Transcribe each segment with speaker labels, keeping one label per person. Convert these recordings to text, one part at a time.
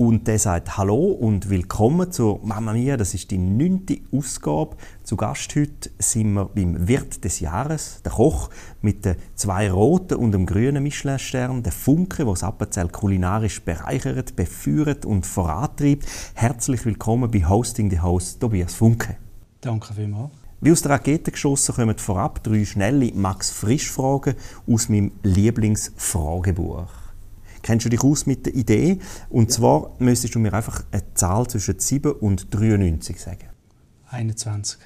Speaker 1: Und der sagt Hallo und willkommen zur Mama Mia. Das ist die neunte Ausgabe. Zu Gast heute sind wir beim Wirt des Jahres, der Koch mit den zwei roten und dem grünen Michelin-Stern, der Funke, der das Appenzell kulinarisch bereichert, beführt und vorantreibt. Herzlich willkommen bei Hosting the Host, Tobias Funke.
Speaker 2: Danke vielmals.
Speaker 1: Wie aus der Rakete geschossen kommen vorab drei schnelle Max-Frisch-Fragen aus meinem Lieblingsfragebuch. Kennst du dich aus mit der Idee? Und ja. zwar müsstest du mir einfach eine Zahl zwischen 7 und 93 sagen.
Speaker 2: 21.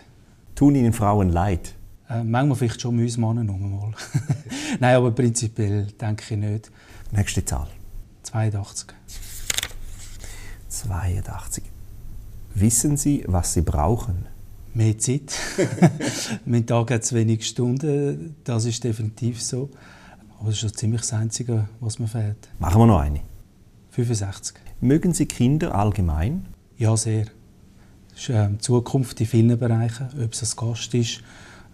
Speaker 1: Tun Ihnen Frauen leid?
Speaker 2: Äh, manchmal vielleicht schon uns Männer mal. Nein, aber prinzipiell denke ich nicht.
Speaker 1: Nächste Zahl.
Speaker 2: 82.
Speaker 1: 82. Wissen Sie, was Sie brauchen?
Speaker 2: Mehr Zeit. mein Tag hat zu wenig Stunden, das ist definitiv so. Aber das ist so ziemlich das Einzige, was mir fehlt.
Speaker 1: Machen wir noch eine.
Speaker 2: 65.
Speaker 1: Mögen Sie Kinder allgemein?
Speaker 2: Ja, sehr. Das ist ähm, Zukunft in vielen Bereichen, ob es ein Gast ist,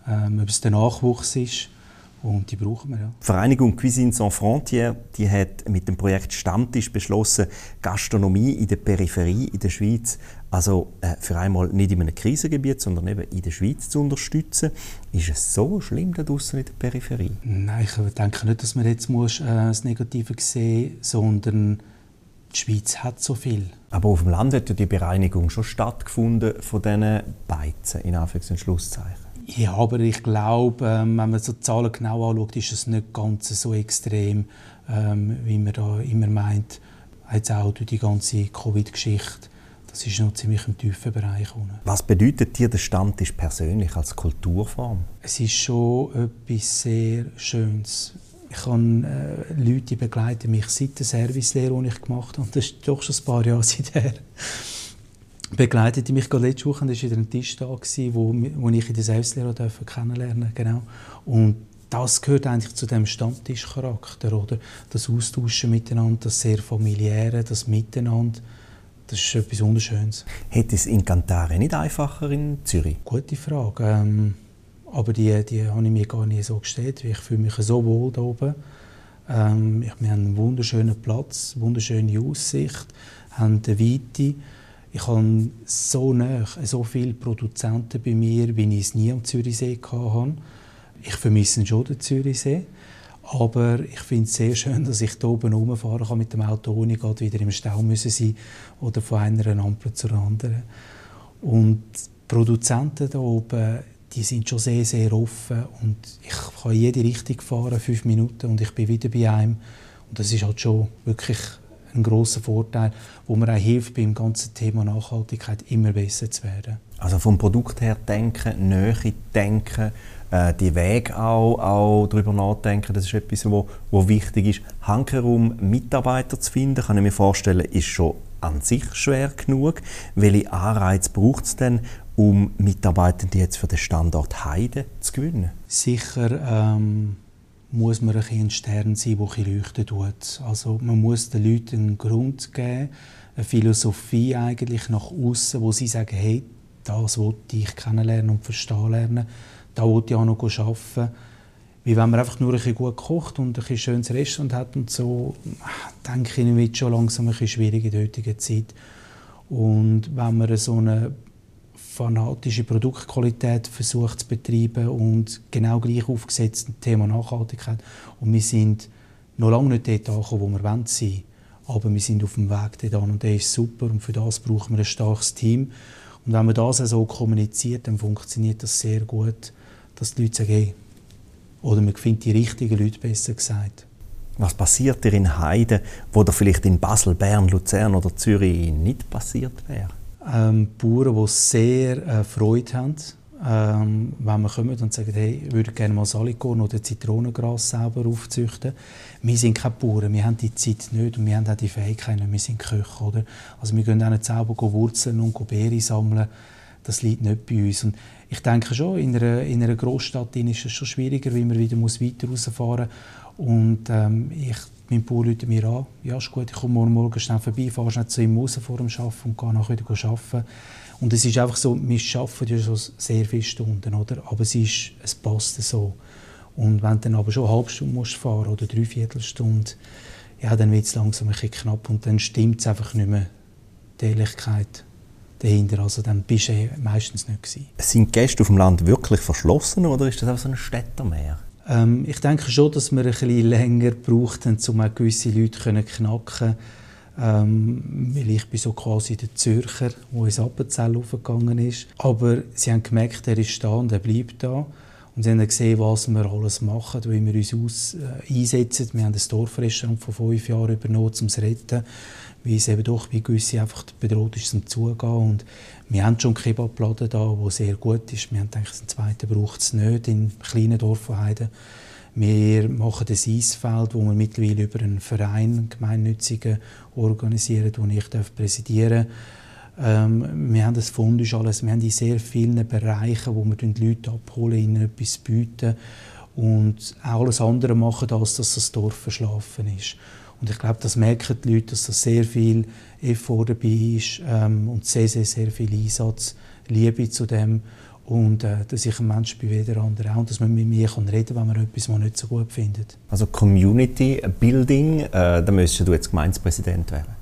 Speaker 2: ähm, ob es der Nachwuchs ist. Und die brauchen wir, ja.
Speaker 1: Die Vereinigung Cuisine Sans Frontières die hat mit dem Projekt Stammtisch beschlossen, Gastronomie in der Peripherie in der Schweiz also äh, für einmal nicht in einem Krisengebiet, sondern eben in der Schweiz zu unterstützen. Ist es so schlimm da draußen in der Peripherie?
Speaker 2: Nein, ich denke nicht, dass man jetzt muss, äh, das Negative sehen muss, sondern die Schweiz hat so viel.
Speaker 1: Aber auf dem Land hat ja die Bereinigung schon stattgefunden von diesen Beizen, in Anführungs- und Schlusszeichen.
Speaker 2: Ja, aber ich glaube, ähm, wenn man so die Zahlen genau anschaut, ist es nicht ganz so extrem, ähm, wie man da immer meint. Jetzt auch durch die ganze Covid-Geschichte das ist noch ziemlich im tiefen Bereich. Unten.
Speaker 1: Was bedeutet dir der Stammtisch persönlich als Kulturform?
Speaker 2: Es ist schon etwas sehr Schönes. Ich habe äh, Leute, die begleiten mich seit der Servicelehre, die ich gemacht habe. Das ist doch schon ein paar Jahre seither. begleitete mich gerade letzte Woche, da war wieder ein Tisch da, wo, wo ich in der Servicelehre kennenlernen durfte. Genau. Und das gehört eigentlich zu dem Stammtischcharakter, oder? Das Austauschen miteinander, das sehr familiäre, das Miteinander. Das ist etwas Wunderschönes.
Speaker 1: Hätte es in Kantare nicht einfacher in Zürich?
Speaker 2: Gute Frage. Ähm, aber die, die habe ich mir gar nicht so gestellt. Ich fühle mich so wohl hier oben. Ähm, wir haben einen wunderschönen Platz, wunderschöne Aussicht, haben eine Weite. Ich habe so nah, so viele Produzenten bei mir, wie ich es nie am Zürichsee hatte. Ich vermisse schon den Zürichsee. Aber ich finde es sehr schön, dass ich hier oben rumfahren kann mit dem Auto, ohne gerade wieder im Stau müssen sein oder von einer Ampel zur anderen. Und die Produzenten hier oben, die sind schon sehr, sehr offen und ich kann jede Richtung fahren, fünf Minuten und ich bin wieder bei einem. Und das ist halt schon wirklich ein großer Vorteil, wo mir auch hilft, beim ganzen Thema Nachhaltigkeit immer besser zu werden.
Speaker 1: Also vom Produkt her denken, Nähe denken, äh, die Wege auch, auch darüber nachdenken, das ist etwas, wo, wo wichtig ist. Hankerum Mitarbeiter zu finden, kann ich mir vorstellen, ist schon an sich schwer genug. Welche Anreize braucht es denn, um Mitarbeitende jetzt für den Standort Heide zu gewinnen?
Speaker 2: Sicher ähm, muss man ein, Stern sein, der ein leuchten tut. Also man muss den Leuten einen Grund geben, eine Philosophie eigentlich nach außen, wo sie sagen, hey, das wollte ich kennenlernen und verstehen lernen da wollte ich auch noch arbeiten. Wie wenn man einfach nur ein bisschen gut kocht und ein schönes Restaurant hat und so, denke ich, wird schon langsam ein bisschen schwierig in der heutigen Zeit. Und wenn man so eine fanatische Produktqualität versucht zu betreiben und genau gleich aufgesetzt ein Thema Nachhaltigkeit. Und wir sind noch lange nicht dort angekommen, wo wir sein. Aber wir sind auf dem Weg dorthin und der ist super und für das brauchen wir ein starkes Team. Und wenn man das so kommuniziert, dann funktioniert das sehr gut dass die Leute sagen, hey, oder man findet die richtigen Leute, besser gesagt.
Speaker 1: Was passiert dir in Heide, wo da vielleicht in Basel, Bern, Luzern oder Zürich nicht passiert wäre?
Speaker 2: Ähm, Bauern, die sehr äh, Freude haben, ähm, wenn wir kommen und sagen, hey, ich würde gerne mal Salikorn oder Zitronengras selber aufzüchten. Wir sind keine Bauern, wir haben die Zeit nicht und wir haben auch die Fähigkeit nicht, wir sind Köche. Oder? Also wir gehen auch nicht selber Wurzeln und Beeren sammeln, das liegt nicht bei uns. Und ich denke schon, in einer, in einer Großstadt ist es schon schwieriger, weil man wieder muss weiter rausfahren muss. Und ähm, ich mein Bauer ruft mir an, ja ist gut, ich komme morgen, morgen schnell vorbei, fahre schnell zu ihm raus vor dem Arbeiten und gehe nachher wieder arbeiten. Und es ist einfach so, wir arbeiten ja schon sehr viele Stunden, oder? aber es, ist, es passt so. Und wenn du dann aber schon eine halbe Stunde musst fahren oder drei Viertelstunde, ja, dann wird es langsam ein bisschen knapp und dann stimmt es einfach nicht mehr, die Ehrlichkeit dahinter. Also dann bist du meistens nicht gewesen.
Speaker 1: Sind Gäste auf dem Land wirklich verschlossen oder ist das auch so ein Städtermeer?
Speaker 2: Ähm, ich denke schon, dass wir ein bisschen länger braucht, um auch gewisse Leute zu knacken ähm, weil ich bin so quasi der Zürcher, der ins Appenzell aufgegangen ist. Aber sie haben gemerkt, er ist da und er bleibt da. Und sie haben gesehen, was wir alles machen, wie wir uns aus, äh, einsetzen. Wir haben ein Dorfrestaurant vor fünf Jahren übernommen, um es zu retten, weil es eben doch bei gewissen einfach bedroht ist, zum Zugehen. Und wir haben schon einen Kebabladen da, der sehr gut ist. Wir haben gedacht, einen zweiten braucht es nicht in kleinen Dorf von Heiden. Wir machen ein Eisfeld, wo wir mittlerweile über einen Verein, einen gemeinnützigen, organisieren, den ich präsidieren darf. Ähm, wir haben das Fundus alles. Wir haben in sehr vielen Bereichen, wo wir die Leute abholen, ihnen etwas bieten und auch alles andere machen, als dass das Dorf verschlafen ist. Und ich glaube, das merken die Leute, dass da sehr viel Effort dabei ist ähm, und sehr, sehr, sehr viel Einsatz, Liebe zu dem und äh, dass ich ein Mensch bin wie der andere auch und dass man mit mir kann reden kann, wenn man etwas man nicht so gut findet.
Speaker 1: Also Community Building, äh, da müsstest du jetzt Gemeindepräsident werden.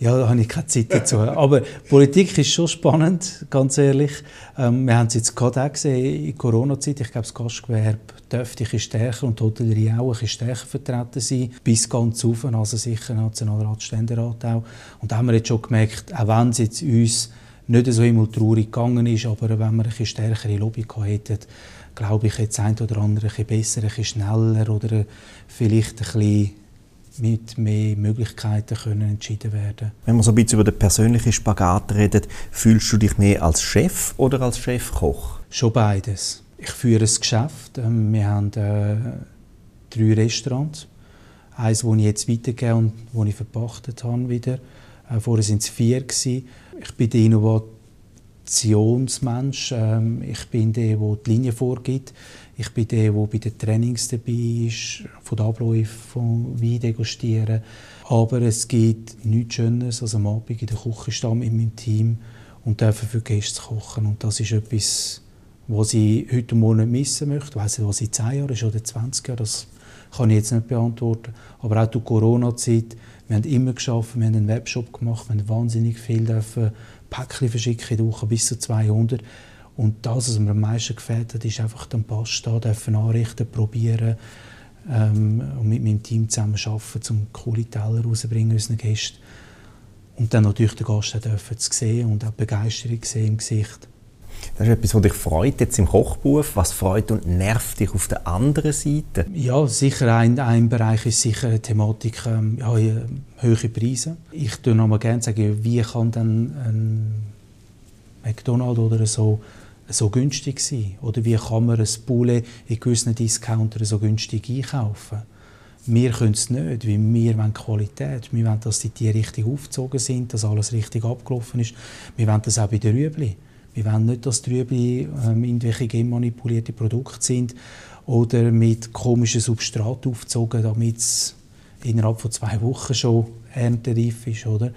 Speaker 2: Ja, da habe ich keine Zeit dazu. Aber Politik ist schon spannend, ganz ehrlich. Ähm, wir haben es jetzt gerade auch gesehen in Corona-Zeit. Ich glaube, das Gastgewerbe dürfte ein stärker und die Hotellerie auch ein bisschen stärker vertreten sein. Bis ganz rauf, also sicher Nationalrat, Ständerat auch. Und da haben wir jetzt schon gemerkt, auch wenn es jetzt uns nicht so immer traurig gegangen ist, aber wenn wir eine stärkere Lobby hätten, glaube ich, jetzt ein oder andere ein besser, ein schneller oder vielleicht ein bisschen mit mehr Möglichkeiten können entschieden werden.
Speaker 1: Wenn man so ein bisschen über den persönlichen Spagat redet, fühlst du dich mehr als Chef oder als Chefkoch?
Speaker 2: Schon beides. Ich führe ein Geschäft. Ähm, wir haben äh, drei Restaurants. Eins, das ich jetzt weitergebe und das ich verpachtet habe wieder. Äh, vorher waren es vier. Gewesen. Ich bin der Innovationsmensch. Ähm, ich bin der, der die Linie vorgibt. Ich bin der, der bei den Trainings dabei ist, von den Abläufen von Wein degustieren. Aber es gibt nichts Schönes, als am Abend in der Küche stehen mit meinem Team und dürfen für Gäste kochen. Und das ist etwas, was ich heute Morgen nicht missen möchte. Ich weiss nicht, was in 10 Jahren ist oder 20 Jahren, das kann ich jetzt nicht beantworten. Aber auch durch Corona-Zeit wir haben immer geschafft, wir haben einen Webshop gemacht, wir haben wahnsinnig viel dürfen Päckchen verschicken in Woche, bis zu 200. Und das, was mir am meisten gefällt hat, ist einfach den Pass da, dürfen anrichten, probieren ähm, und mit meinem Team zusammen arbeiten, um coole Teller rauszubringen unseren Gästen. Und dann natürlich den Gast dürfen zu sehen und auch Begeisterung sehen im Gesicht.
Speaker 1: Das ist etwas, was dich freut jetzt im Kochberuf. Was freut und nervt dich auf der anderen Seite?
Speaker 2: Ja, sicher ein, ein Bereich ist sicher eine Thematik ähm, ja, höhere Preise. Ich würde noch mal gerne sagen, wie kann dann ein McDonald's oder so so günstig sein? Oder wie kann man ein Poulet in gewissen Discountern so günstig einkaufen? Wir können es nicht, weil wir wollen Qualität. Wir wollen, dass die Tiere richtig aufgezogen sind, dass alles richtig abgelaufen ist. Wir wollen das auch bei den Rüebli. Wir wollen nicht, dass die Rüebli ähm, irgendwelche genmanipulierte Produkte sind oder mit komischen Substrat aufgezogen, damit es innerhalb von zwei Wochen schon erntereif ist. Oder?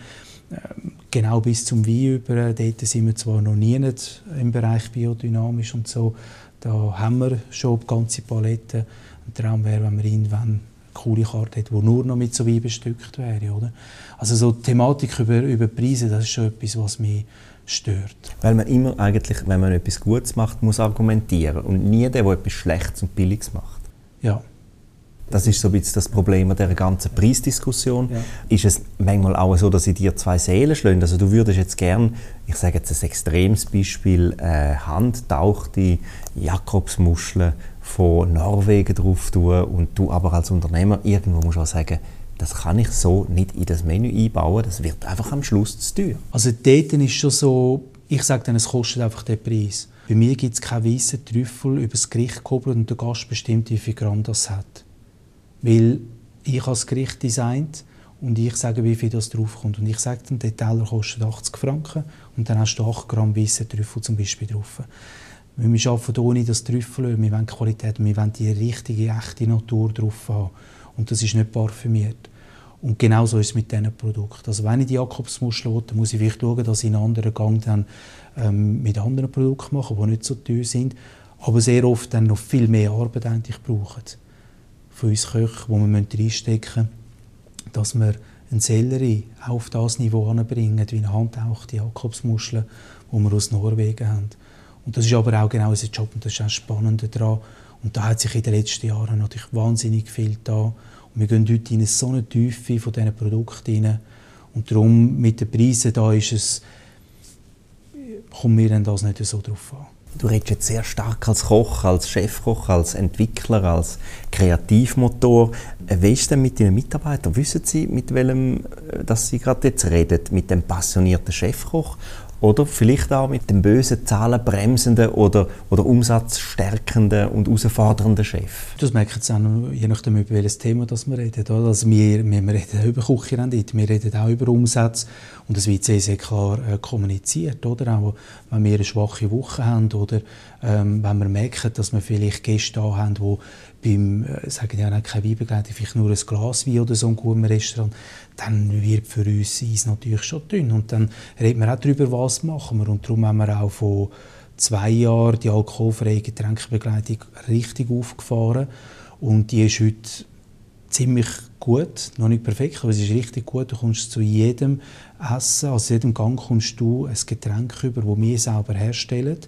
Speaker 2: Genau bis zum Wein über, dort sind wir zwar noch nie im Bereich biodynamisch und so, da haben wir schon die ganze Palette. Ein Traum wäre, wenn wir irgendwann eine coole Karte hätten, die nur noch mit so Wein bestückt wäre. Oder? Also so die Thematik über, über Preise, das ist schon etwas, was mich stört.
Speaker 1: Weil man immer eigentlich, wenn man etwas Gutes macht, muss argumentieren und nie der, der etwas Schlechtes und Billiges macht.
Speaker 2: Ja.
Speaker 1: Das ist so ein bisschen das Problem an dieser ganzen Preisdiskussion. Ja. Ist es manchmal auch so, dass sie dir zwei Seelen schlagen? Also du würdest jetzt gern, ich sage jetzt ein extremes Beispiel, äh, handtauchte Jakobsmuscheln von Norwegen drauf tun und du aber als Unternehmer irgendwo musst auch sagen, das kann ich so nicht in das Menü einbauen, das wird einfach am Schluss zu teuer.
Speaker 2: Also dort ist schon so, ich sage dann, es kostet einfach den Preis. Bei mir gibt es keinen weißen Trüffel über das Gericht gehobelt und der Gast bestimmt, wie viel Gramm das hat. Weil ich das Gericht designt und ich sage, wie viel das draufkommt. Und ich sage dann, der Teller kostet 80 Franken und dann hast du 8 Gramm weißen Trüffel zum Beispiel drauf. Wir arbeiten ohne das Trüffel, wir wollen Qualität, wir wollen die richtige, echte Natur drauf haben. Und das ist nicht parfümiert. Und genauso ist es mit diesen Produkten. Also wenn ich die Jakobsmuschel will, dann muss ich vielleicht schauen, dass ich einen anderen Gang dann ähm, mit anderen Produkten mache, die nicht so teuer sind, aber sehr oft dann noch viel mehr Arbeit eigentlich brauchen. Von uns Köchen, wo wir reinstecken müssen, dass wir einen Sellerie auf das Niveau anbringen, wie eine handtauchte Jakobsmuschel, die wir aus Norwegen haben. Und das ist aber auch genau unser Job und das ist auch spannend daran. Und da hat sich in den letzten Jahren natürlich wahnsinnig viel da und wir gehen heute in so eine Tiefe von diesen Produkten rein. Und darum, mit den Preisen da ist es, kommt mir dann das nicht so drauf an.
Speaker 1: Du redest jetzt sehr stark als Koch, als Chefkoch, als Entwickler, als Kreativmotor. Äh, wie ist denn mit deinen Mitarbeitern? Wissen sie, mit welchem, äh, dass sie gerade jetzt reden? Mit dem passionierten Chefkoch oder vielleicht auch mit dem bösen, zahlenbremsenden oder, oder umsatzstärkenden und herausfordernden Chef.
Speaker 2: Das merkt es auch, je nachdem, über welches Thema das wir reden. Oder? Also wir, wir, wir reden über Küchenrendite, wir reden auch über Umsatz und das wird sehr, sehr klar äh, kommuniziert. Oder? Auch wenn wir eine schwache Woche haben oder ähm, wenn wir merken, dass wir vielleicht Gäste haben, die beim, äh, sagen ja nicht kein Weinbegleitung, vielleicht nur ein Glas Wein oder so ein gutem Restaurant, dann wird für uns Eis natürlich schon dünn. Und dann reden wir auch darüber, was machen wir. Und darum haben wir auch von zwei Jahren die alkoholfreie Getränkebegleitung richtig aufgefahren. Und die ist heute ziemlich gut, noch nicht perfekt, aber es ist richtig gut. Du kommst zu jedem Essen, also jedem Gang kommst du ein Getränk über, das wir selber herstellen.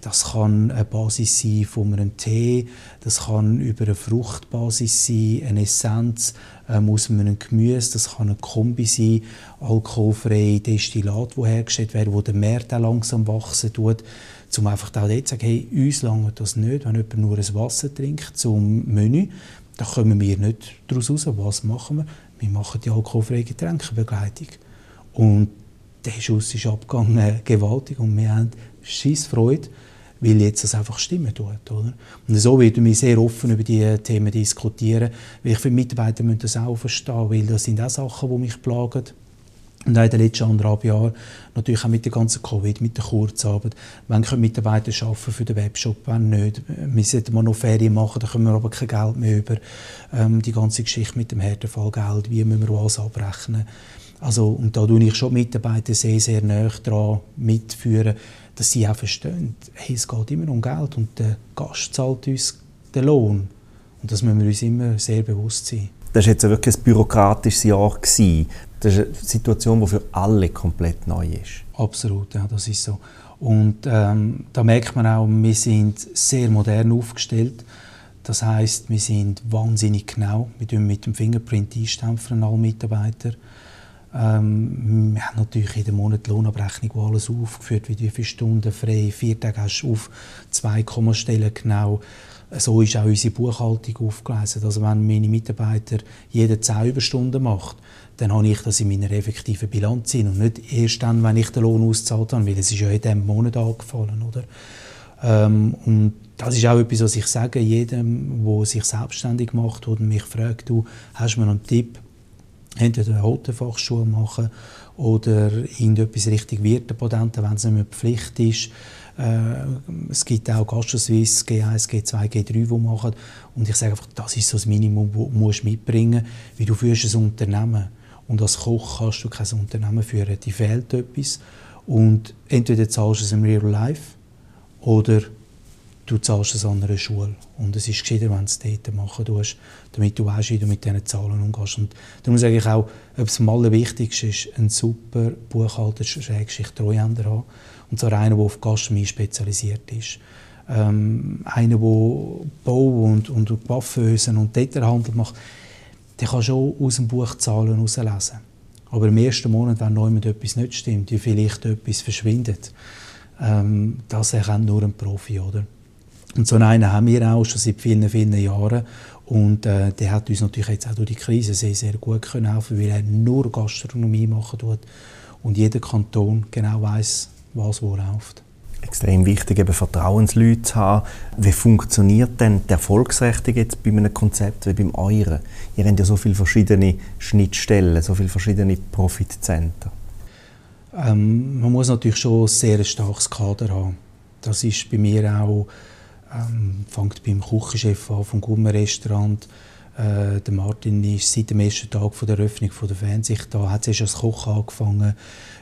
Speaker 2: Das kann eine Basis sein von einem Tee, das kann über eine Fruchtbasis sein, eine Essenz ähm, aus einem Gemüse, das kann ein Kombi sein, alkoholfreie Destillat, wo hergestellt wird, wo der Markt auch langsam wachsen tut, um einfach auch dort zu sagen, hey, uns lange das nicht, wenn jemand nur ein Wasser trinkt zum Menü, da kommen wir nicht daraus raus. Was machen wir? Wir machen die alkoholfreie Getränkebegleitung. Und der Schuss ist abgegangen, gewaltig, und wir haben Freude weil jetzt das einfach stimmen tut. Oder? Und so werden wir sehr offen über diese Themen diskutieren, weil ich finde, Mitarbeiter müssen das auch verstehen, weil das sind auch Sachen, die mich plagen. Und auch in den letzten anderthalb Jahren, natürlich auch mit der ganzen Covid, mit der Kurzarbeit. Wann können Mitarbeiter arbeiten für den Webshop, wenn nicht? Wir sollten mal noch Ferien machen, dann können wir aber kein Geld mehr über. Ähm, die ganze Geschichte mit dem Härtefallgeld, wie müssen wir was abrechnen? Also, und da tue ich schon Mitarbeiter sehr, sehr nah dran mitführen, dass sie auch verstehen, hey, es geht immer um Geld und der Gast zahlt uns den Lohn. Und das müssen wir uns immer sehr bewusst sein.
Speaker 1: Das war jetzt wirklich ein bürokratisches Jahr. Das ist eine Situation, die für alle komplett neu ist.
Speaker 2: Absolut, ja, das ist so. Und ähm, da merkt man auch, wir sind sehr modern aufgestellt. Das heißt, wir sind wahnsinnig genau. Wir tun mit dem Fingerprint einstempeln, alle Mitarbeiter. Ähm, wir haben natürlich jeden Monat die Lohnabrechnung, wo alles aufgeführt wird, wie viele Stunden frei, vier Tage hast du auf zwei Kommastellen genau. So ist auch unsere Buchhaltung aufgelesen. Also wenn meine Mitarbeiter jede 10 Überstunden macht, dann habe ich das in meiner effektiven Bilanz und nicht erst dann, wenn ich den Lohn ausgezahlt habe, weil es ist ja in diesem Monat angefallen, oder? Ähm, und das ist auch etwas, was ich sage jedem, der sich selbstständig macht oder mich fragt, du, hast du mir einen Tipp, entweder eine Hotelfachschule machen oder irgendetwas richtig Wirtepatenten, wenn es nicht mehr Pflicht ist. Äh, es gibt auch Gastroswiss, G1, G2, G3, die machen. Und ich sage einfach, das ist so das Minimum, das du mitbringen musst, weil du führst ein Unternehmen. Und als Koch kannst du kein Unternehmen führen. Dir fehlt etwas. Und entweder zahlst du es im Real Life oder du zahlst es an einer Schule. Und es ist gescheiter, wenn du es dort machen tust, damit du weißt, wie du mit diesen Zahlen umgehst. Und darum sage ich auch, etwas am allerwichtigste ist, einen super Buchhalter, Schrägschicht, Treuhänder haben. Und zwar einer, der auf Gastronomie spezialisiert ist. Ähm, einer, der Bau und, und Waffenösen und Detailhandel macht, der kann schon aus dem Buch Zahlen herauslesen. Aber im ersten Monat, wenn noch etwas nicht stimmt, wie vielleicht etwas verschwindet, ähm, das erkennt nur ein Profi, oder? Und so einen haben wir auch schon seit vielen, vielen Jahren. Und äh, der hat uns natürlich jetzt auch durch die Krise sehr, sehr gut können helfen, weil er nur Gastronomie machen tut und jeder Kanton genau weiß, was wo läuft.
Speaker 1: Extrem wichtig, eben Vertrauensleute zu haben. Wie funktioniert denn die Erfolgsrechnung jetzt bei einem Konzept wie beim euren? Ihr habt ja so viele verschiedene Schnittstellen, so viele verschiedene Profitzentren.
Speaker 2: Ähm, man muss natürlich schon ein sehr starkes Kader haben. Das ist bei mir auch ähm, fängt beim Küchenchef an, vom Gummer-Restaurant, Äh, der Martin ist seit dem ersten Tag von der Eröffnung von der Fernsehsicht da, hat zuerst als Koch angefangen,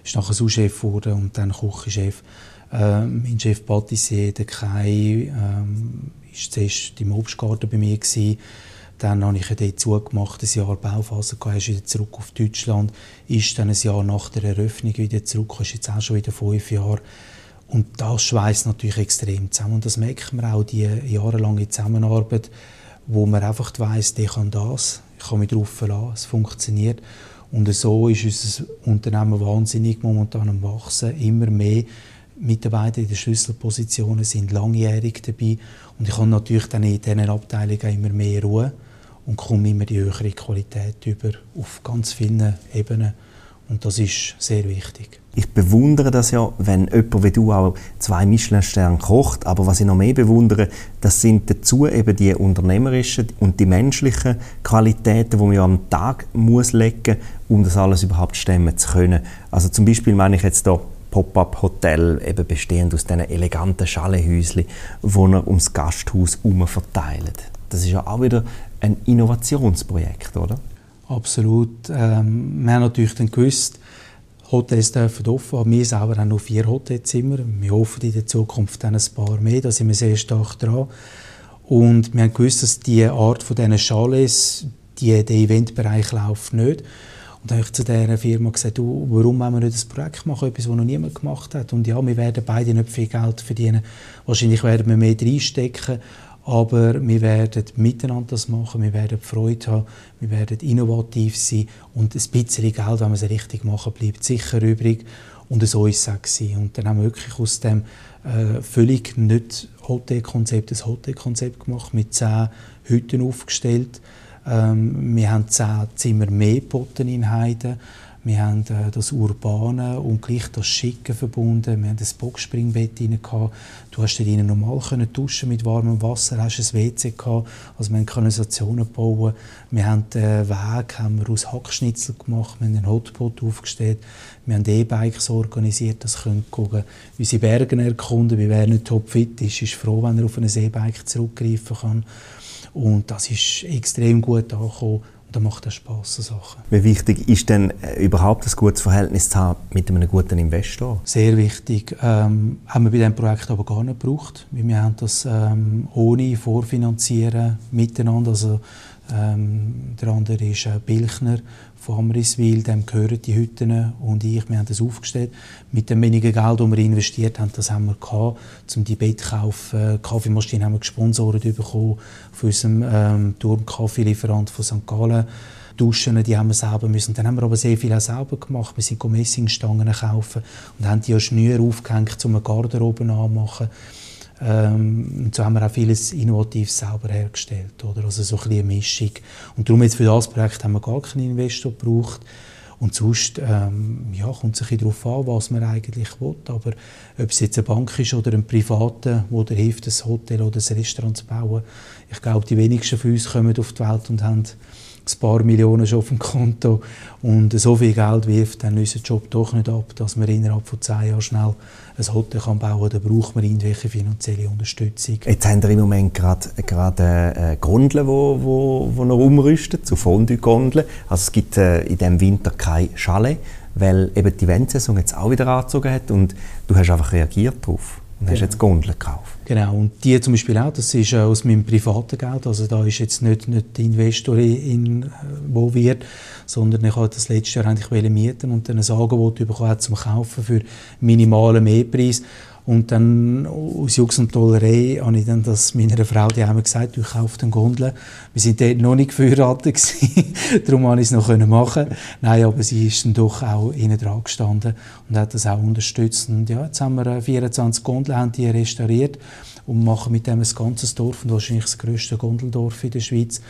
Speaker 2: ist nachher Sous-Chef geworden und dann Küchenchef. Äh, mein Chef Patissier, der Kai, ähm, ist zuerst im Obstgarten bei mir gewesen. Dann habe ich dort zugemacht, ein Jahr Bauphase gehabt, ist wieder zurück auf Deutschland, ist dann ein Jahr nach der Eröffnung wieder zurück, ist jetzt auch schon wieder fünf Jahre. Und das schweißt natürlich extrem zusammen. Und das merkt man auch, die jahrelange Zusammenarbeit, wo man einfach weiss, der kann das, ich kann mich darauf verlassen, es funktioniert. Und so ist unser Unternehmen wahnsinnig momentan am Wachsen, immer mehr Mitarbeiter in den Schlüsselpositionen sind langjährig dabei und ich habe natürlich dann in diesen Abteilungen immer mehr Ruhe und komme immer die höhere Qualität über auf ganz vielen Ebenen und das ist sehr wichtig.
Speaker 1: Ich bewundere das ja, wenn jemand wie du auch zwei Michelin-Sterne kocht. Aber was ich noch mehr bewundere, das sind dazu eben die unternehmerischen und die menschlichen Qualitäten, die man ja am Tag muss legen, um das alles überhaupt stemmen zu können. Also zum Beispiel meine ich jetzt da Pop-up-Hotel, eben bestehend aus diesen eleganten Schalehäuschen, die er ums Gasthaus herum verteilt. Das ist ja auch wieder ein Innovationsprojekt, oder?
Speaker 2: Absolut. Ähm, wir haben natürlich dann gewusst, Hotels dürfen offen haben. Wir selber haben noch vier Hotelzimmer. Wir hoffen in der Zukunft dann ein paar mehr. Da sind wir sehr stark dran. Und wir haben gewusst, dass diese Art von diesen Chalets, die, der Eventbereich läuft nicht. Und dann habe ich zu dieser Firma gesagt, du, warum wollen wir nicht ein Projekt machen, etwas, das noch niemand gemacht hat. Und ja, wir werden beide nicht viel Geld verdienen. Wahrscheinlich werden wir mehr reinstecken, aber wir werden miteinander das machen, wir werden Freude haben, wir werden innovativ sein und ein bisschen Geld, wenn wir es richtig machen, bleibt sicher übrig. Und es auch. Und dann haben wir wirklich aus dem äh, völlig nicht Hotelkonzept ein Hotelkonzept gemacht, mit zehn Hütten aufgestellt, ähm, wir haben zehn Zimmer mehr geboten in Heiden. Wir haben äh, das Urbane und gleich das Schicke verbunden. Wir haben ein Boxspringbett rein. Du hast dort normal können duschen mit warmem Wasser, hast ein WC gehabt. Also wir haben Kanalisationen bauen. Wir haben den Weg haben wir aus Hackschnitzel gemacht. Wir haben einen Hotpot aufgestellt. Wir haben E-Bikes organisiert, das können gucken. Unsere Berge erkunden. Wer nicht topfit ist, ist froh, wenn er auf ein E-Bike zurückgreifen kann. Und das ist extrem gut angekommen. Da macht das Spass, so Sachen.
Speaker 1: Wie wichtig ist denn äh, überhaupt ein gutes Verhältnis zu haben mit einem guten Investor?
Speaker 2: Sehr wichtig. Ähm, haben wir bei diesem Projekt aber gar nicht gebraucht. Wir haben das ähm, ohne Vorfinanzieren miteinander. Also, ähm, der andere ist äh, Bilchner von Amriswil, dem gehören die Hütten und ich, wir haben das aufgestellt. Mit dem wenigen Geld, das wir investiert haben, das haben wir gehabt, um die Bett zu kaufen. Kaffeemaschine haben wir gesponsert bekommen von unserem ähm, Turmkaffeelieferant von St. Gallen. Duschen, die haben wir selber müssen. Dann haben wir aber sehr viel auch selber gemacht. Wir sind Messingstangen kaufen und haben die an Schnür aufgehängt, um eine Garderobe anzumachen. Ähm, und so haben wir auch vieles innovativ selber hergestellt. Oder? Also so ein eine Mischung. Und darum jetzt für das Projekt haben wir gar keinen Investor gebraucht. Und sonst ähm, ja, kommt es ein darauf an, was man eigentlich will. Aber ob es jetzt eine Bank ist oder ein Privater, der dir hilft, ein Hotel oder ein Restaurant zu bauen, ich glaube, die wenigsten von uns kommen auf die Welt und haben ein paar Millionen schon auf dem Konto und so viel Geld wirft dann unseren Job doch nicht ab, dass man innerhalb von zehn Jahren schnell ein Hotel kann bauen kann. Da braucht man irgendwelche finanzielle Unterstützung.
Speaker 1: Jetzt haben wir im Moment gerade, gerade äh, Gondeln, die wo, wo, wo noch umrüsten, zu Fondue-Gondeln. Also es gibt äh, in diesem Winter kein Chalet, weil eben die Eventsaison jetzt auch wieder angezogen hat und du hast einfach reagiert darauf. Und hast jetzt Gondeln gekauft.
Speaker 2: Genau, und die zum Beispiel auch, das ist aus meinem privaten Geld, also da ist jetzt nicht, nicht der Investor involviert, sondern ich wollte das letzte Jahr eigentlich mieten und dann ein Angebot bekommen zum Kaufen für minimalen Mehrpreis. Und dann aus Jux und Tollerei habe ich dann das meiner Frau die einmal gesagt, ich kaufe den Gondel. Wir sind dort noch nicht geheiratet darum konnte ich es noch machen. Nein, aber sie ist dann doch auch innen dran gestanden und hat das auch unterstützt. Und ja, jetzt haben wir 24 äh, Gondeln, haben die restauriert und machen mit dem ein ganzes Dorf und wahrscheinlich das grösste Gondeldorf in der Schweiz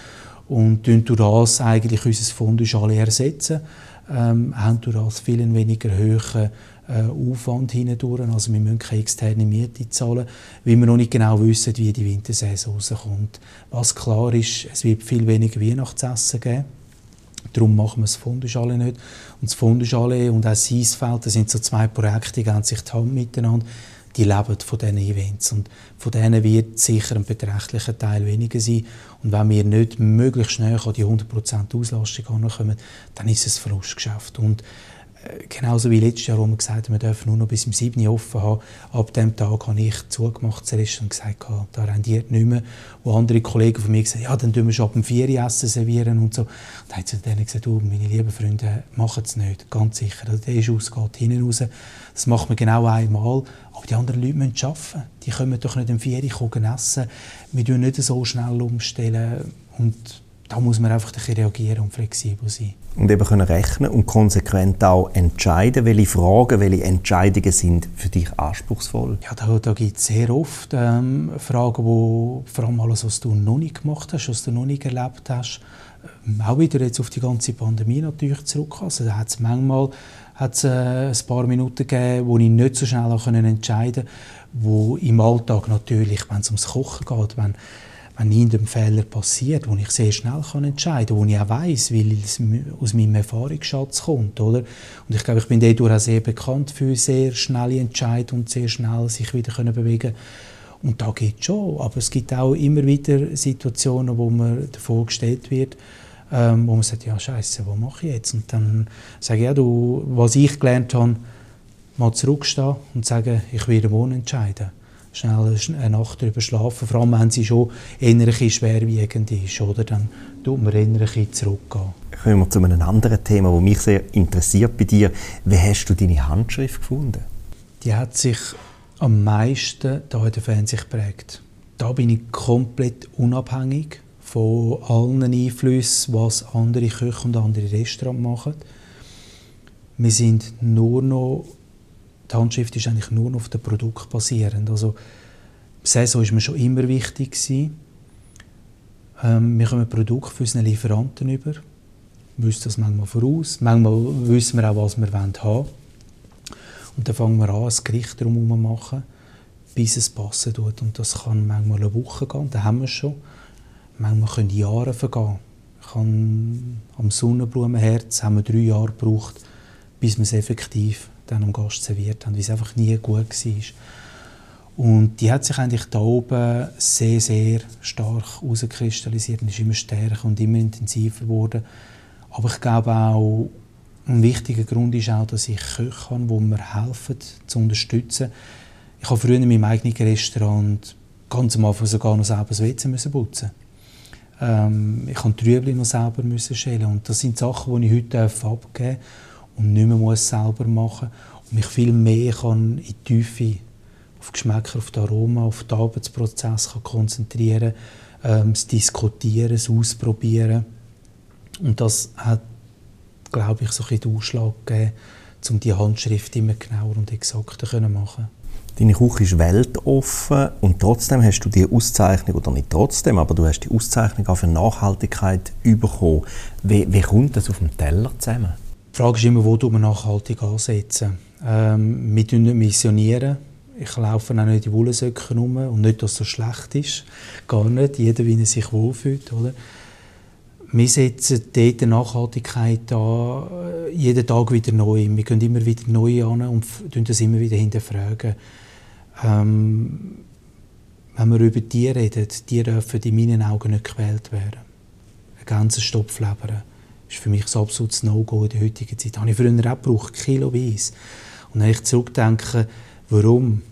Speaker 2: und durch das eigentlich unser Fundus alle ersetzen. Ähm, haben durch das viel weniger hohen äh, Aufwand hindurch. Also wir müssen keine externe Miete zahlen, weil wir noch nicht genau wissen, wie die Wintersaison rauskommt. Was klar ist, es wird viel weniger Weihnachtsessen geben. Darum machen wir das Funduschale nicht. Und das Funduschale und auch das Eisfeld, das sind so zwei Projekte, die sich die Hand miteinander. die leben von diesen Events. Und von denen wird sicher ein beträchtlicher Teil weniger sein. Und wenn wir nicht möglichst schnell an die 100% Auslastung ankommen, dann ist es ein Verlustgeschäft. Und genauso wie letztes Jahr, wo wir gesagt haben, wir dürfen nur noch bis zum 7 Uhr offen haben. Ab dem Tag habe ich zugemacht zuerst und gesagt, da rendiert nicht mehr. Wo andere Kollegen von mir gesagt ja, dann tun wir schon ab dem 4 Uhr Essen servieren und so. Und dann haben sie denen gesagt, du, meine lieben Freunde, machen es nicht, ganz sicher. Also der ist ausgeht hinten raus. Das macht man genau einmal. Aber die anderen Leute müssen arbeiten. Die können doch nicht um 4 Uhr essen. Wir tun nicht so schnell umstellen. Und da muss man einfach ein reagieren und flexibel sein.
Speaker 1: Und eben können rechnen und konsequent auch entscheiden, welche Fragen, welche Entscheidungen sind für dich anspruchsvoll?
Speaker 2: Ja, da, da gibt es sehr oft ähm, Fragen, wo vor allem alles, was du noch nicht gemacht hast, was du noch nicht erlebt hast, ähm, auch wieder jetzt auf die ganze Pandemie natürlich zurück. Also da hat es manchmal hat's, äh, ein paar Minuten gegeben, wo ich nicht so schnell entscheiden konnte, wo im Alltag natürlich, wenn es ums Kochen geht, wenn wenn irgendein Fehler passiert, wo ich sehr schnell kann entscheiden kann, wo ich auch weiss, weil es aus meinem Erfahrungsschatz kommt. Oder? Und ich glaube, ich bin dadurch auch sehr bekannt für sehr schnelle Entscheidungen und sehr schnell sich wieder können bewegen Und da geht schon, aber es gibt auch immer wieder Situationen, wo man davor gestellt wird, ähm, wo man sagt, ja Scheiße, was mache ich jetzt? Und dann sage ich, ja, du, was ich gelernt habe, mal zurückstehen und sagen, ich werde morgen entscheiden schnell eine Nacht darüber schlafen, vor allem wenn sie schon innerlich schwerwiegend ist, oder? dann tut man innerlich zurückgehen.
Speaker 1: Kommen wir zu einem anderen Thema, das mich sehr interessiert bei dir. Wie hast du deine Handschrift gefunden?
Speaker 2: Die hat sich am meisten hier in der Fernsehen geprägt. Da bin ich komplett unabhängig von allen Einflüssen, was andere Köche und andere Restaurants machen. Wir sind nur noch die Handschrift ist eigentlich nur auf dem Produkt basierend. Also, Saison ist mir schon immer wichtig gewesen. Ähm, wir kommen Produkte für unsere Lieferanten über. Wir wissen das manchmal voraus. Manchmal wissen wir auch, was wir haben wollen. Und dann fangen wir an, ein Gericht drumherum zu machen, bis es passen tut. Und das kann manchmal eine Woche gehen, dann haben wir schon. Manchmal können Jahre vergehen. Ich kann, am Sonnenblumenherz haben wir drei Jahre gebraucht, bis wir es effektiv dann am Gast serviert haben, weil es einfach nie gut war. Und die hat sich eigentlich da oben sehr, sehr stark herauskristallisiert und ist immer stärker und immer intensiver geworden. Aber ich glaube auch, ein wichtiger Grund ist auch, dass ich Köche habe, die mir helfen, zu unterstützen. Ich habe früher in meinem eigenen Restaurant ganz am Anfang sogar noch selber das WC müssen putzen. Ähm, ich musste die Trübel noch selber schälen. Und das sind Sachen, die ich heute abgeben darf und nicht mehr muss selber machen und mich viel mehr kann in die Tiefe auf Geschmäcker, auf das Aroma, auf den Arbeitsprozess kann konzentrieren ähm, das Diskutieren, das Ausprobieren. Und das hat, glaube ich, so ein den Ausschlag gegeben, um die Handschrift immer genauer und exakter zu machen.
Speaker 1: Deine Küche ist weltoffen und trotzdem hast du die Auszeichnung, oder nicht trotzdem, aber du hast die Auszeichnung auch für Nachhaltigkeit bekommen. Wie, wie kommt das auf dem Teller zusammen?
Speaker 2: Die Frage ist immer, wo wir nachhaltig ansetzen. Ähm, wir tun nicht missionieren. Ich laufe auch nicht in Wollensöcken rum und nicht, dass es so schlecht ist. Gar nicht. Jeder, wie er sich wohlfühlt. Oder? Wir setzen dort Nachhaltigkeit an, äh, jeden Tag wieder neu. Wir gehen immer wieder neu an und das immer wieder hinterfragen. Ähm, wenn wir über Tiere reden, die dürfen in meinen Augen nicht gequält werden. Ein ganzer Stopfleber ist für mich ein absolutes No-Go in der heutigen Zeit. Das habe ich früher auch gebraucht, kiloweise. Und wenn ich zurückdenke, warum,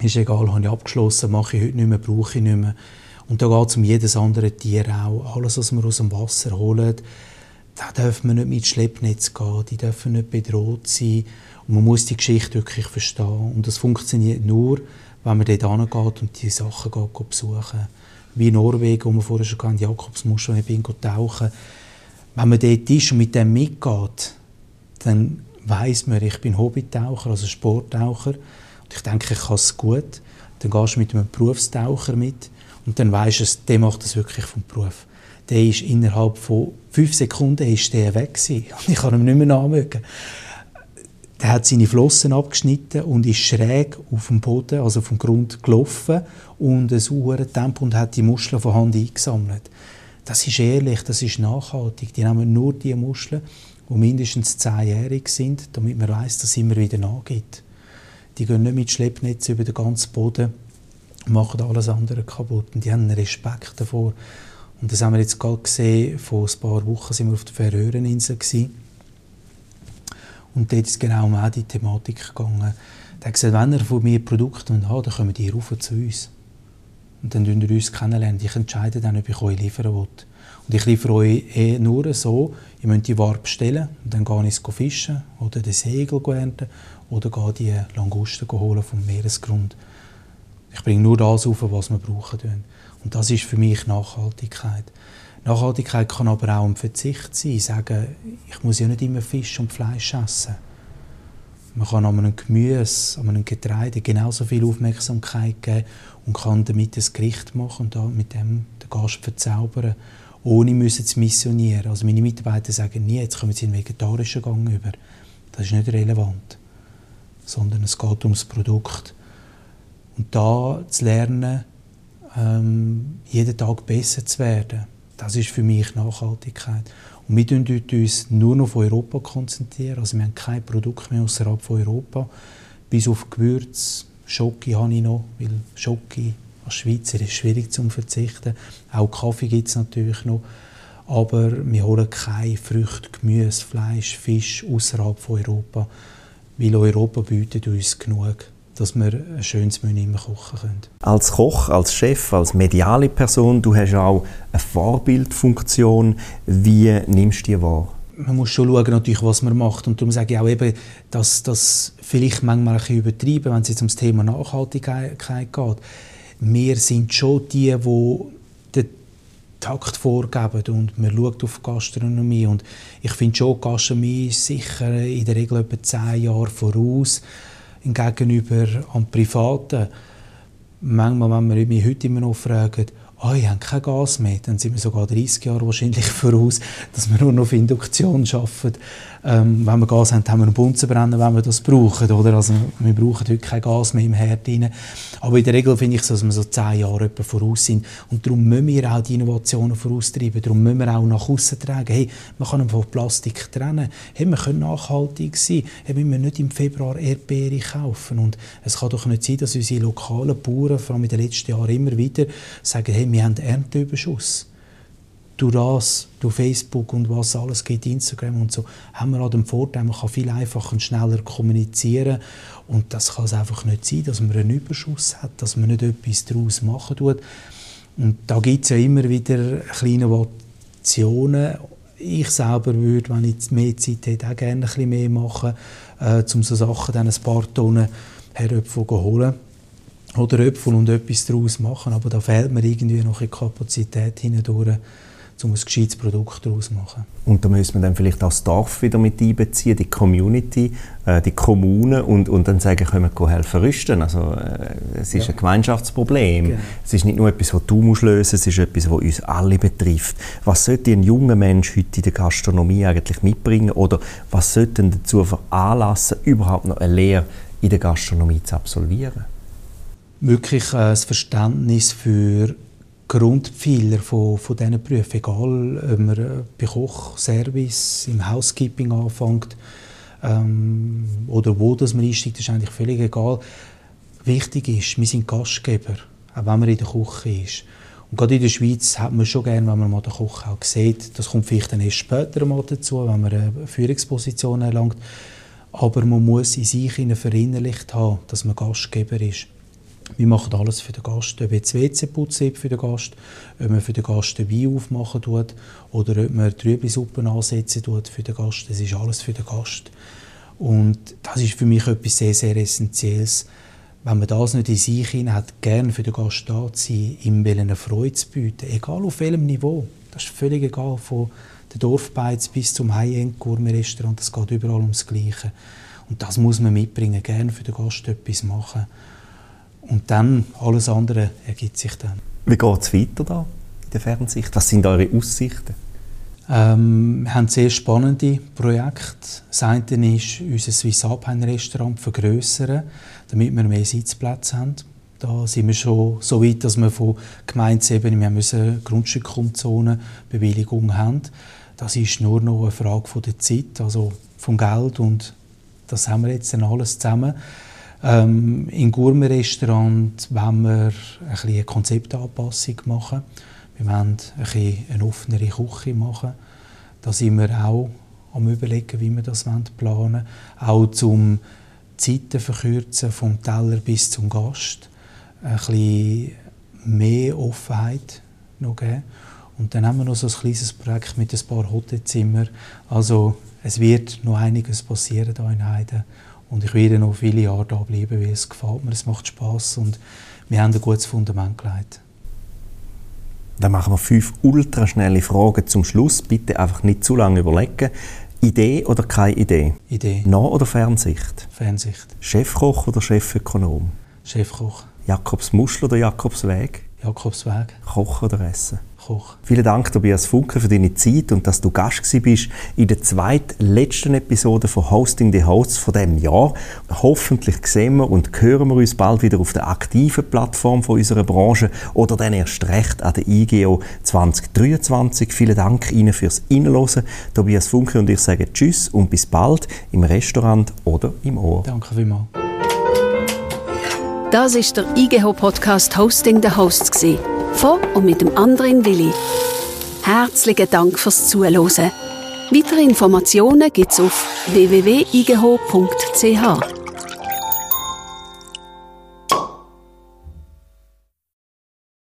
Speaker 2: ist egal, habe ich abgeschlossen, mache ich heute nicht mehr, brauche ich nicht mehr. Und da geht es um jedes andere Tier auch. Alles, was wir aus dem Wasser holen, da dürfen wir nicht mit Schleppnetz gehen, die dürfen nicht bedroht sein. Und man muss die Geschichte wirklich verstehen. Und das funktioniert nur, wenn man dort hingeht und die Sachen geht, besuchen. Wie in Norwegen, wo wir vorher schon hatten, Jakobsmuschel, ich bin tauchen wenn man dort ist und mit dem mitgeht, dann weiß man, ich bin Hobbytaucher, also Sporttaucher. Und ich denke, ich kann es gut. Dann gehst du mit einem Berufstaucher mit und dann weißt du, der macht das wirklich vom Beruf. Der ist innerhalb von fünf Sekunden ist der weg und ich kann ihm nicht mehr nachmögen. Der hat seine Flossen abgeschnitten und ist schräg auf dem Boden, also vom Grund gelaufen und ein Tempo und hat die Muscheln von Hand eingesammelt. Das ist ehrlich, das ist nachhaltig. Die nehmen nur die Muscheln, die mindestens zehnjährig sind, damit man weiß, dass es immer wieder nachgeht. Die gehen nicht mit Schleppnetzen über den ganzen Boden und machen alles andere kaputt. Und die haben Respekt davor. Und das haben wir jetzt gerade gesehen, vor ein paar Wochen sind wir auf der Färöereninsel Und dort ist genau um auch die Thematik gegangen. Er hat gesagt, wenn ihr von mir Produkte habt, dann kommen die rauf zu uns. Und dann lernt ihr uns kennenlernen. Ich entscheide dann, ob ich euch liefern will. Und ich liefere euch eh nur so, ihr müsst die Ware bestellen und dann gehe ich fischen oder den Segel ernten oder gehe die Langusten holen vom Meeresgrund. Ich bringe nur das auf, was wir brauchen. Und das ist für mich Nachhaltigkeit. Nachhaltigkeit kann aber auch ein Verzicht sein. Sagen, ich muss ja nicht immer Fisch und Fleisch essen. Man kann an einem Gemüse, an einem Getreide genauso viel Aufmerksamkeit geben und kann damit ein Gericht machen und da mit dem den Gast verzaubern, ohne müssen zu missionieren. Also meine Mitarbeiter sagen nie, jetzt kommen sie in den vegetarischen Gang über. Das ist nicht relevant, sondern es geht ums Produkt. Und da zu lernen, ähm, jeden Tag besser zu werden, das ist für mich Nachhaltigkeit. Wir konzentrieren uns nur noch auf Europa. konzentrieren. Also wir haben kein Produkt mehr außerhalb von Europa. Bis auf Gewürz, Schoki habe ich noch, weil Schoki als Schweizer ist schwierig zu verzichten. Auch Kaffee gibt es natürlich noch. Aber wir holen keine Früchte, Gemüse, Fleisch, Fisch außerhalb von Europa, weil Europa bietet uns genug dass wir ein schönes Menü immer kochen können.
Speaker 1: Als Koch, als Chef, als mediale Person, du hast auch eine Vorbildfunktion. Wie nimmst du die wahr?
Speaker 2: Man muss schon schauen, natürlich, was man macht. Und darum sage ich auch eben, dass das vielleicht manchmal ein bisschen übertrieben, wenn es jetzt um das Thema Nachhaltigkeit geht. Wir sind schon die, die den Takt vorgeben und man schaut auf Gastronomie. Und ich finde schon, Gastronomie ist sicher in der Regel etwa zehn Jahre voraus gegenüber an Privaten. Manchmal, wenn man mich heute immer noch fragt, oh, ich habe kein Gas mehr, dann sind wir sogar 30 Jahre wahrscheinlich voraus, dass wir nur noch auf Induktion arbeiten. Ähm, wenn wir Gas haben, haben wir einen Bunsenbrenner, wenn wir das brauchen. Oder? Also, wir brauchen heute kein Gas mehr im Herd rein. Aber in der Regel finde ich so, dass wir so zehn Jahre etwa voraus sind. Und darum müssen wir auch die Innovationen voraustreiben. Darum müssen wir auch nach außen tragen. Hey, man kann von Plastik trennen. Hey, wir können nachhaltig sein. Hey, wir müssen nicht im Februar Erdbeere kaufen. Und es kann doch nicht sein, dass unsere lokalen Bauern, vor allem in den letzten Jahren, immer wieder sagen, hey, wir haben Ernteüberschuss durch das, durch Facebook und was alles geht, Instagram und so, haben wir auch den Vorteil, man kann viel einfacher und schneller kommunizieren und das kann es einfach nicht sein, dass man einen Überschuss hat, dass man nicht etwas daraus machen tut. Und da gibt es ja immer wieder kleine Innovationen. Ich selber würde, wenn ich mehr Zeit hätte, auch gerne ein bisschen mehr machen, äh, um so Sachen dann ein paar Tonnen holen oder Äpfel und etwas daraus machen. Aber da fehlt mir irgendwie noch eine Kapazität hindurch, um ein gescheites Produkt daraus zu machen.
Speaker 1: Und da müssen wir dann vielleicht auch das Dorf wieder mit einbeziehen, die Community, äh, die Kommune und, und dann sagen, können wir helfen rüsten. Also äh, es ist ja. ein Gemeinschaftsproblem. Genau. Es ist nicht nur etwas, das du musst lösen es ist etwas, das uns alle betrifft. Was sollte ein junger Mensch heute in der Gastronomie eigentlich mitbringen oder was sollte ihn dazu veranlassen, überhaupt noch eine Lehre in der Gastronomie zu absolvieren?
Speaker 2: Wirklich äh, das Verständnis für Grundpfeiler von, von diesen Berufen. Egal, ob man äh, bei Kochservice, im Housekeeping anfängt ähm, oder wo das man einsteigt, ist eigentlich völlig egal. Wichtig ist, wir sind Gastgeber, auch wenn man in der Küche ist. Und gerade in der Schweiz hat man schon gerne, wenn man mal den Koch auch sieht. Das kommt vielleicht dann erst später mal dazu, wenn man eine Führungsposition erlangt. Aber man muss in sich verinnerlicht haben, dass man Gastgeber ist. Wir machen alles für den Gast. Ob jetzt WC putzen für den Gast, ob man für den Gast den Wein aufmachen tut oder ob man Trüblisuppen ansetzen tut für den Gast. Das ist alles für den Gast. Und das ist für mich etwas sehr, sehr Essentielles. Wenn man das nicht in sich hinein hat, gerne für den Gast da zu sein, ihm eine Freude zu bieten, egal auf welchem Niveau. Das ist völlig egal, von der Dorfbeiz bis zum High-End-Gourmet-Restaurant, das geht überall ums Gleiche. Und das muss man mitbringen, gerne für den Gast etwas machen. Und dann, alles andere ergibt sich dann.
Speaker 1: Wie geht es weiter da in der Fernsicht? Was sind eure Aussichten?
Speaker 2: Ähm, wir haben sehr spannende Projekte. Das eine ist, unser Swiss Alpine Restaurant vergrößern, damit wir mehr Sitzplätze haben. Da sind wir schon so weit, dass wir von Gemeindeebene wir müssen Grundstückumzonenbewilligung haben. Das ist nur noch eine Frage von der Zeit, also vom Geld und das haben wir jetzt dann alles zusammen. Ähm, Im Gourmet-Restaurant wollen wir ein bisschen eine Konzeptanpassung machen. Wir wollen ein bisschen eine offenere Küche machen. Da sind wir auch am überlegen, wie wir das planen wollen. Auch zum Zeiten verkürzen, vom Teller bis zum Gast. Ein bisschen mehr Offenheit noch geben. Und dann haben wir noch so ein kleines Projekt mit ein paar Hotelzimmern. Also es wird noch einiges passieren hier in Heiden. Und ich werde noch viele Jahre da bleiben, weil es gefällt mir, es macht Spaß und wir haben ein gutes Fundament gelegt.
Speaker 1: Dann machen wir fünf ultraschnelle Fragen zum Schluss. Bitte einfach nicht zu lange überlegen. Idee oder keine Idee?
Speaker 2: Idee.
Speaker 1: Nah- oder Fernsicht?
Speaker 2: Fernsicht.
Speaker 1: Chefkoch oder Chefökonom?
Speaker 2: Chefkoch.
Speaker 1: Jakobs Muschel oder Jakobs Weg?
Speaker 2: Jakobsweg.
Speaker 1: Kochen oder Essen?
Speaker 2: Koch.
Speaker 1: Vielen Dank, Tobias Funke, für deine Zeit und dass du Gast bist in der zweitletzten Episode von Hosting the Hosts von diesem Jahr. Hoffentlich sehen wir und hören wir uns bald wieder auf der aktiven Plattform von unserer Branche oder dann erst recht an der IGO 2023. Vielen Dank Ihnen fürs Inhören. Tobias Funke und ich sagen Tschüss und bis bald im Restaurant oder im Ohr.
Speaker 2: Danke vielmals.
Speaker 3: Das ist der IGH Podcast Hosting the Hosts gsi. Von und mit dem anderen Willi. Herzlichen Dank fürs Zuhören. Weitere Informationen gibt's auf www.igh.ch.